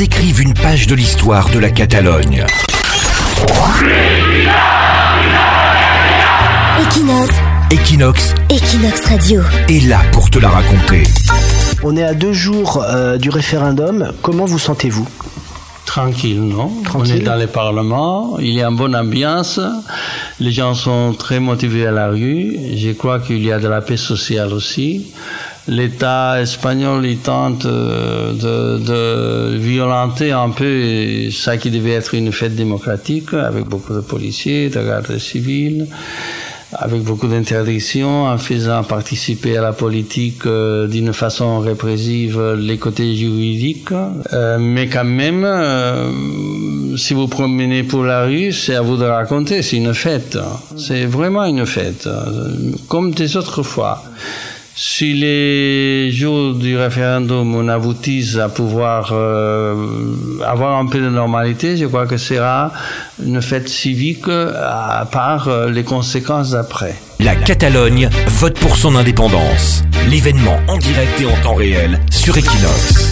ils écrivent une page de l'histoire de la Catalogne. Equinox, Equinox Equinox Radio. est là pour te la raconter. On est à deux jours euh, du référendum. Comment vous sentez-vous? Tranquille, non? Tranquille. On est dans le Parlement, il y a une bonne ambiance, les gens sont très motivés à la rue, je crois qu'il y a de la paix sociale aussi. L'État espagnol il tente euh, de, violenter un peu ça qui devait être une fête démocratique avec beaucoup de policiers, de gardes civils avec beaucoup d'interdictions, en faisant participer à la politique euh, d'une façon répressive les côtés juridiques. Euh, mais quand même, si vous promenez pour la rue, c'est à vous de raconter, c'est une fête. C'est vraiment une fête, comme des autres fois. Si les jours du référendum on aboutissent à pouvoir euh, avoir un peu de normalité, je crois que ce sera une fête civique euh, à part euh, les conséquences d'après. La Catalogne vote pour son indépendance. L'événement en direct et en temps réel sur Equinox.